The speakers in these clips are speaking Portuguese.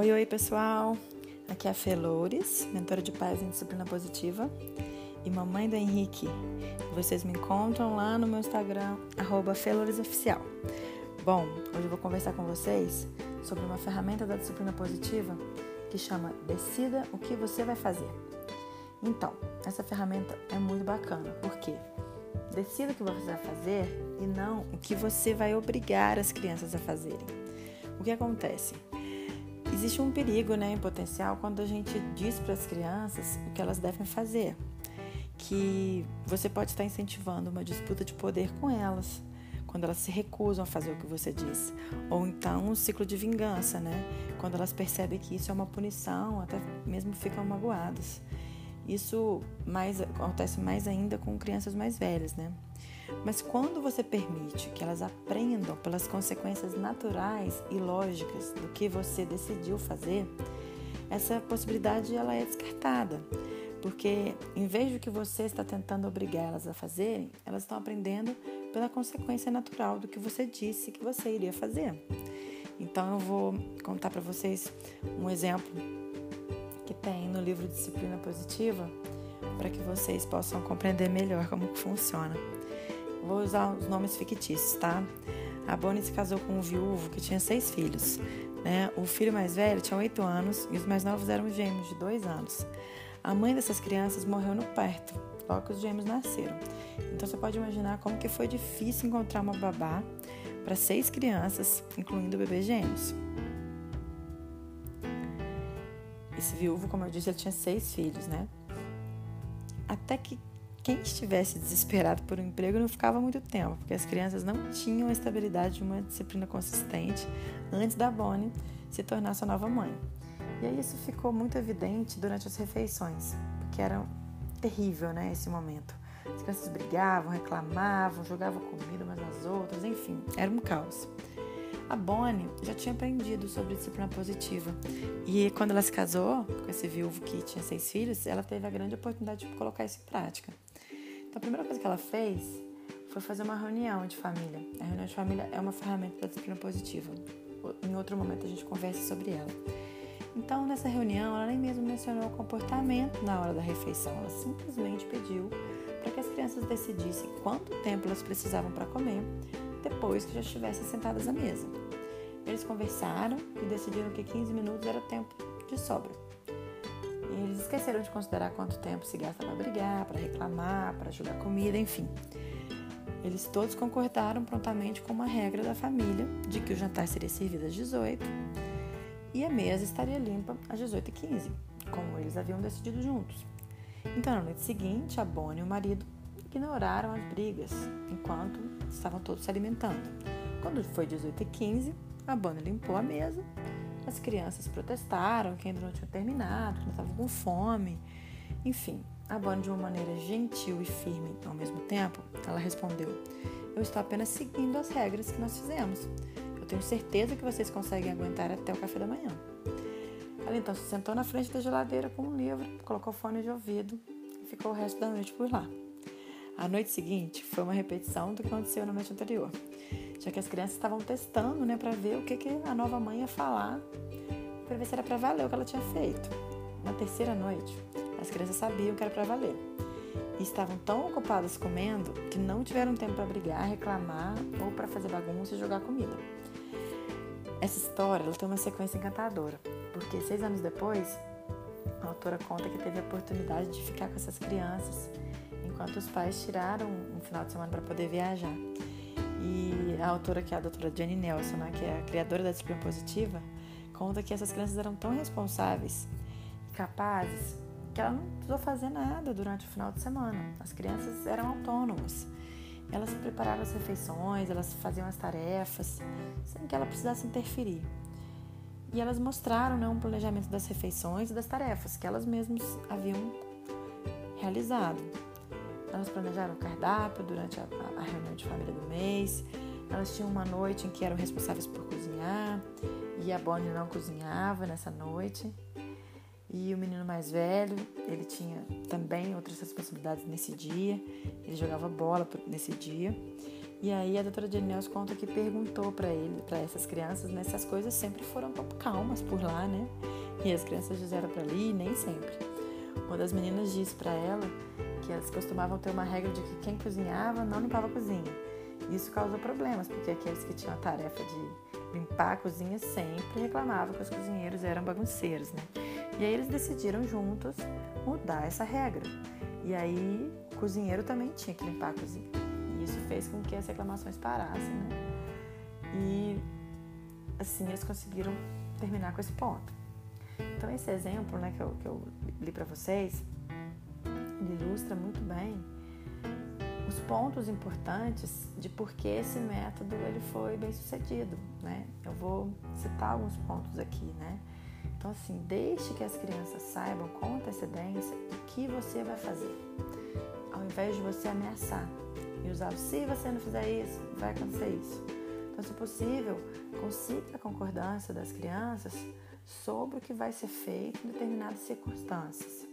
Oi, oi pessoal! Aqui é a Felores, mentora de paz em disciplina positiva e mamãe do Henrique. Vocês me encontram lá no meu Instagram, FeloresOficial. Bom, hoje eu vou conversar com vocês sobre uma ferramenta da disciplina positiva que chama Decida o que você vai fazer. Então, essa ferramenta é muito bacana, porque decida o que você vai fazer e não o que você vai obrigar as crianças a fazerem. O que acontece? Existe um perigo né, em potencial quando a gente diz para as crianças o que elas devem fazer, que você pode estar incentivando uma disputa de poder com elas, quando elas se recusam a fazer o que você diz, ou então um ciclo de vingança, né? Quando elas percebem que isso é uma punição, até mesmo ficam magoadas. Isso mais, acontece mais ainda com crianças mais velhas, né? Mas quando você permite que elas aprendam pelas consequências naturais e lógicas do que você decidiu fazer, essa possibilidade ela é descartada. Porque em vez de que você está tentando obrigar elas a fazerem, elas estão aprendendo pela consequência natural do que você disse que você iria fazer. Então eu vou contar para vocês um exemplo que tem no livro Disciplina Positiva para que vocês possam compreender melhor como funciona. Vou usar os nomes fictícios, tá? A Bonnie se casou com um viúvo que tinha seis filhos. Né? O filho mais velho tinha oito anos e os mais novos eram gêmeos de dois anos. A mãe dessas crianças morreu no parto, logo que os gêmeos nasceram. Então você pode imaginar como que foi difícil encontrar uma babá para seis crianças, incluindo bebês gêmeos. Esse viúvo, como eu disse, ele tinha seis filhos, né? Até que quem estivesse desesperado por um emprego não ficava muito tempo, porque as crianças não tinham a estabilidade de uma disciplina consistente antes da Bonnie se tornar sua nova mãe. E aí isso ficou muito evidente durante as refeições, que era terrível, né, esse momento. As crianças brigavam, reclamavam, jogavam comida umas nas outras, enfim, era um caos. A Bonnie já tinha aprendido sobre disciplina positiva. E quando ela se casou com esse viúvo que tinha seis filhos, ela teve a grande oportunidade de colocar isso em prática. Então, a primeira coisa que ela fez foi fazer uma reunião de família. A reunião de família é uma ferramenta da disciplina positiva. Em outro momento a gente conversa sobre ela. Então, nessa reunião, ela nem mesmo mencionou o comportamento na hora da refeição. Ela simplesmente pediu para que as crianças decidissem quanto tempo elas precisavam para comer depois que já estivessem sentadas à mesa. Eles conversaram e decidiram que 15 minutos era tempo de sobra. Eles esqueceram de considerar quanto tempo se gasta para brigar, para reclamar, para jogar comida, enfim. Eles todos concordaram prontamente com uma regra da família de que o jantar seria servido às 18 e a mesa estaria limpa às 18h15, como eles haviam decidido juntos. Então, na noite seguinte, a Bonnie e o marido ignoraram as brigas enquanto estavam todos se alimentando. Quando foi 18h15, a Bonnie limpou a mesa. As crianças protestaram que ainda não tinham terminado, que estavam com fome. Enfim, a Bonnie, de uma maneira gentil e firme ao mesmo tempo, ela respondeu: Eu estou apenas seguindo as regras que nós fizemos. Eu tenho certeza que vocês conseguem aguentar até o café da manhã. Ela então se sentou na frente da geladeira com um livro, colocou fone de ouvido e ficou o resto da noite por lá. A noite seguinte foi uma repetição do que aconteceu na noite anterior, já que as crianças estavam testando, né, para ver o que, que a nova mãe ia falar, para ver se era para valer o que ela tinha feito. Na terceira noite, as crianças sabiam que era para valer e estavam tão ocupadas comendo que não tiveram tempo para brigar, reclamar ou para fazer bagunça e jogar comida. Essa história ela tem uma sequência encantadora, porque seis anos depois, a autora conta que teve a oportunidade de ficar com essas crianças enquanto os pais tiraram um final de semana para poder viajar. E a autora, que é a doutora Jenny Nelson, né, que é a criadora da disciplina positiva, conta que essas crianças eram tão responsáveis e capazes que ela não precisou fazer nada durante o final de semana. As crianças eram autônomas. Elas preparavam as refeições, elas faziam as tarefas, sem que ela precisasse interferir. E elas mostraram né, um planejamento das refeições e das tarefas que elas mesmas haviam realizado. Elas planejaram o cardápio durante a, a, reunião de família do mês. Elas tinham uma noite em que eram responsáveis por cozinhar e a Bonnie não cozinhava nessa noite. E o menino mais velho, ele tinha também outras responsabilidades nesse dia. Ele jogava bola nesse dia. E aí a doutora Jane conta que perguntou para ele, para essas crianças, né, se as coisas sempre foram calmas por lá, né? E as crianças disseram para ali, nem sempre. Uma das meninas disse para ela que elas costumavam ter uma regra de que quem cozinhava não limpava a cozinha. Isso causou problemas, porque aqueles que tinham a tarefa de limpar a cozinha sempre reclamavam que os cozinheiros eram bagunceiros, né? E aí eles decidiram juntos mudar essa regra. E aí o cozinheiro também tinha que limpar a cozinha. E isso fez com que as reclamações parassem, né? E assim eles conseguiram terminar com esse ponto. Então esse exemplo né, que, eu, que eu li para vocês, ilustra muito bem os pontos importantes de por que esse método ele foi bem sucedido, né? Eu vou citar alguns pontos aqui, né? Então assim, deixe que as crianças saibam com antecedência o que você vai fazer, ao invés de você ameaçar e usar se você não fizer isso, vai acontecer isso. Então, se possível, consiga a concordância das crianças sobre o que vai ser feito em determinadas circunstâncias.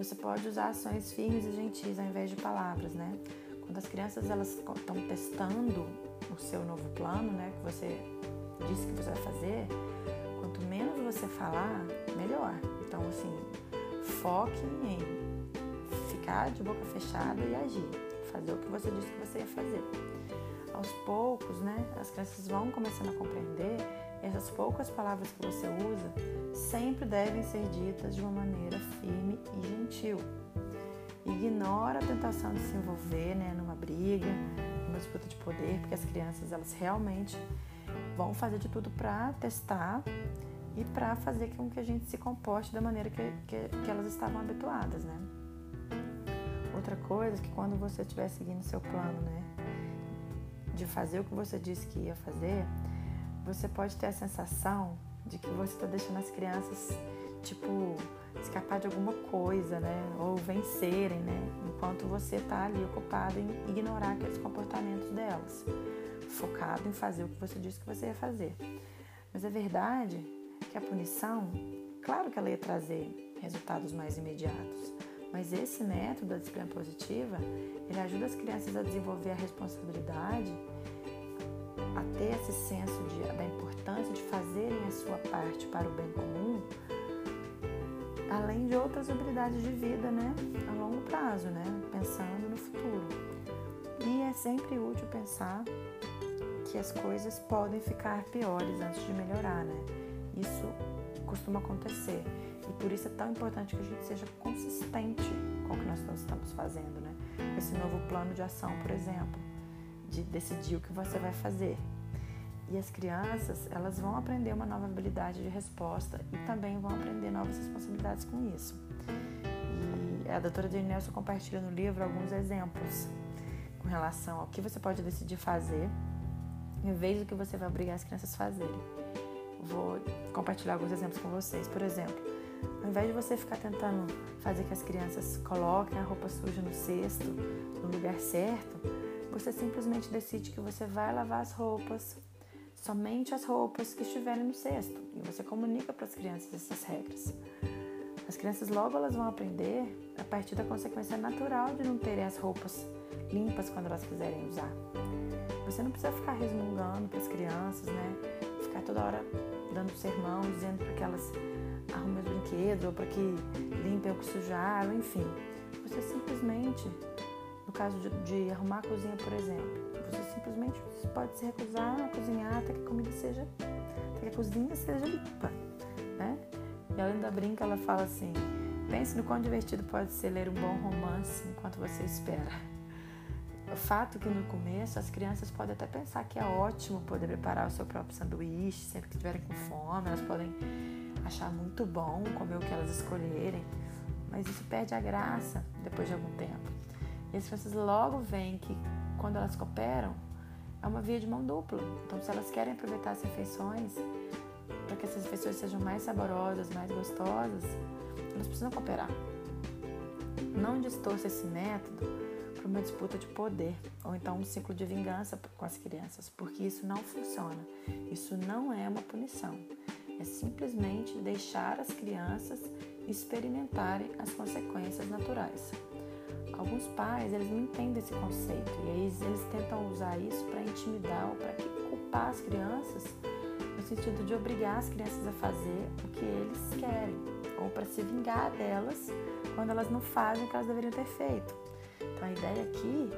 Você pode usar ações firmes e gentis ao invés de palavras, né? Quando as crianças elas estão testando o seu novo plano, né, que você disse que você vai fazer, quanto menos você falar, melhor. Então, assim, foque em ficar de boca fechada e agir, fazer o que você disse que você ia fazer. Aos poucos, né, as crianças vão começando a compreender essas poucas palavras que você usa sempre devem ser ditas de uma maneira firme e gentil. Ignora a tentação de se envolver né, numa briga, numa disputa de poder, porque as crianças elas realmente vão fazer de tudo para testar e para fazer com que a gente se comporte da maneira que, que, que elas estavam habituadas, né? Outra coisa é que quando você estiver seguindo seu plano, né, de fazer o que você disse que ia fazer, você pode ter a sensação de que você está deixando as crianças, tipo, escapar de alguma coisa, né? Ou vencerem, né? Enquanto você está ali ocupado em ignorar aqueles comportamentos delas, focado em fazer o que você disse que você ia fazer. Mas é verdade que a punição, claro que ela ia trazer resultados mais imediatos, mas esse método da disciplina positiva, ele ajuda as crianças a desenvolver a responsabilidade a ter esse senso de, da importância de fazerem a sua parte para o bem comum, além de outras habilidades de vida, né, a longo prazo, né, pensando no futuro. E é sempre útil pensar que as coisas podem ficar piores antes de melhorar, né? Isso costuma acontecer. E por isso é tão importante que a gente seja consistente com o que nós estamos fazendo, né? Esse novo plano de ação, por exemplo de decidir o que você vai fazer. E as crianças, elas vão aprender uma nova habilidade de resposta e também vão aprender novas responsabilidades com isso. E a doutora Jane Nelson compartilha no livro alguns exemplos com relação ao que você pode decidir fazer em vez do que você vai obrigar as crianças a fazerem. Vou compartilhar alguns exemplos com vocês. Por exemplo, ao invés de você ficar tentando fazer que as crianças coloquem a roupa suja no cesto, no lugar certo, você simplesmente decide que você vai lavar as roupas, somente as roupas que estiverem no cesto, e você comunica para as crianças essas regras. As crianças logo elas vão aprender a partir da consequência natural de não terem as roupas limpas quando elas quiserem usar. Você não precisa ficar resmungando para as crianças, né? Ficar toda hora dando sermão, dizendo para que elas arrumem os brinquedos ou para que limpem o que sujaram, enfim. Você simplesmente no caso de, de, arrumar a cozinha, por exemplo, você simplesmente pode se recusar a cozinhar até que a comida seja, até que a cozinha seja limpa, né? E a Linda brinca, ela fala assim: pense no quão divertido pode ser ler um bom romance enquanto você espera. O fato que no começo as crianças podem até pensar que é ótimo poder preparar o seu próprio sanduíche sempre que estiverem com fome, elas podem achar muito bom comer o que elas escolherem, mas isso perde a graça depois de algum tempo. E as crianças logo veem que quando elas cooperam, é uma via de mão dupla. Então, se elas querem aproveitar as refeições, para que essas refeições sejam mais saborosas, mais gostosas, elas precisam cooperar. Não distorça esse método para uma disputa de poder ou então um ciclo de vingança com as crianças, porque isso não funciona. Isso não é uma punição. É simplesmente deixar as crianças experimentarem as consequências naturais. Alguns pais, eles não entendem esse conceito e aí eles tentam usar isso para intimidar ou para culpar as crianças no sentido de obrigar as crianças a fazer o que eles querem ou para se vingar delas quando elas não fazem o que elas deveriam ter feito. Então a ideia aqui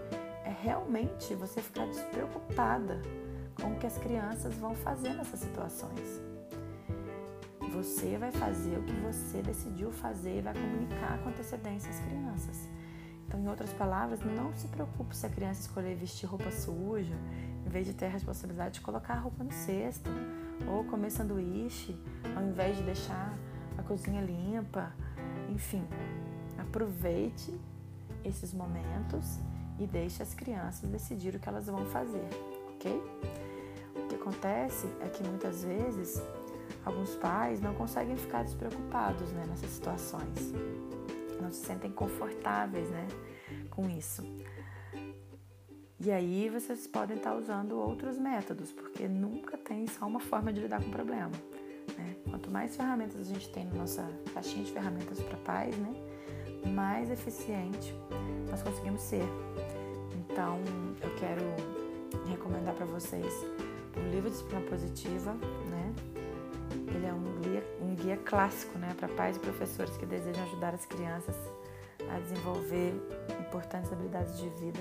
é realmente você ficar despreocupada com o que as crianças vão fazer nessas situações. Você vai fazer o que você decidiu fazer e vai comunicar com antecedência às crianças. Então, em outras palavras, não se preocupe se a criança escolher vestir roupa suja, em vez de ter a responsabilidade de colocar a roupa no cesto, ou comer sanduíche, ao invés de deixar a cozinha limpa. Enfim, aproveite esses momentos e deixe as crianças decidir o que elas vão fazer, ok? O que acontece é que muitas vezes alguns pais não conseguem ficar despreocupados né, nessas situações, não se sentem confortáveis né, com isso. E aí vocês podem estar usando outros métodos, porque nunca tem só uma forma de lidar com o problema. Né? Quanto mais ferramentas a gente tem na nossa caixinha de ferramentas para pais, né, mais eficiente nós conseguimos ser. Então, eu quero recomendar para vocês o livro Disciplina Positiva, né? Ele é um guia, um guia clássico, né, para pais e professores que desejam ajudar as crianças a desenvolver importantes habilidades de vida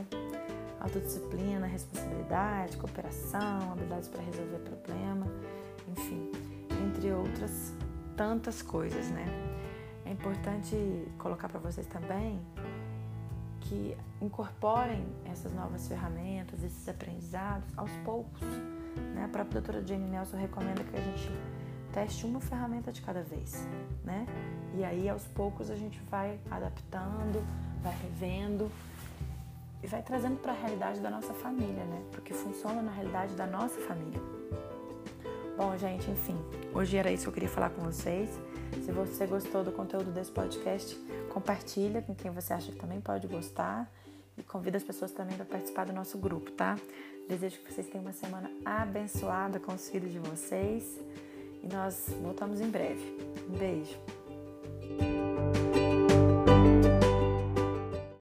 autodisciplina, responsabilidade, cooperação, habilidades para resolver problema, enfim, entre outras tantas coisas, né? É importante colocar para vocês também que incorporem essas novas ferramentas, esses aprendizados aos poucos. Né? A própria doutora Jane Nelson recomenda que a gente teste uma ferramenta de cada vez, né? E aí aos poucos a gente vai adaptando, vai revendo e vai trazendo para a realidade da nossa família, né? Porque funciona na realidade da nossa família. Bom, gente, enfim, hoje era isso que eu queria falar com vocês. Se você gostou do conteúdo desse podcast, compartilha com quem você acha que também pode gostar e convida as pessoas também para participar do nosso grupo, tá? Desejo que vocês tenham uma semana abençoada com os filhos de vocês e nós voltamos em breve. Um beijo.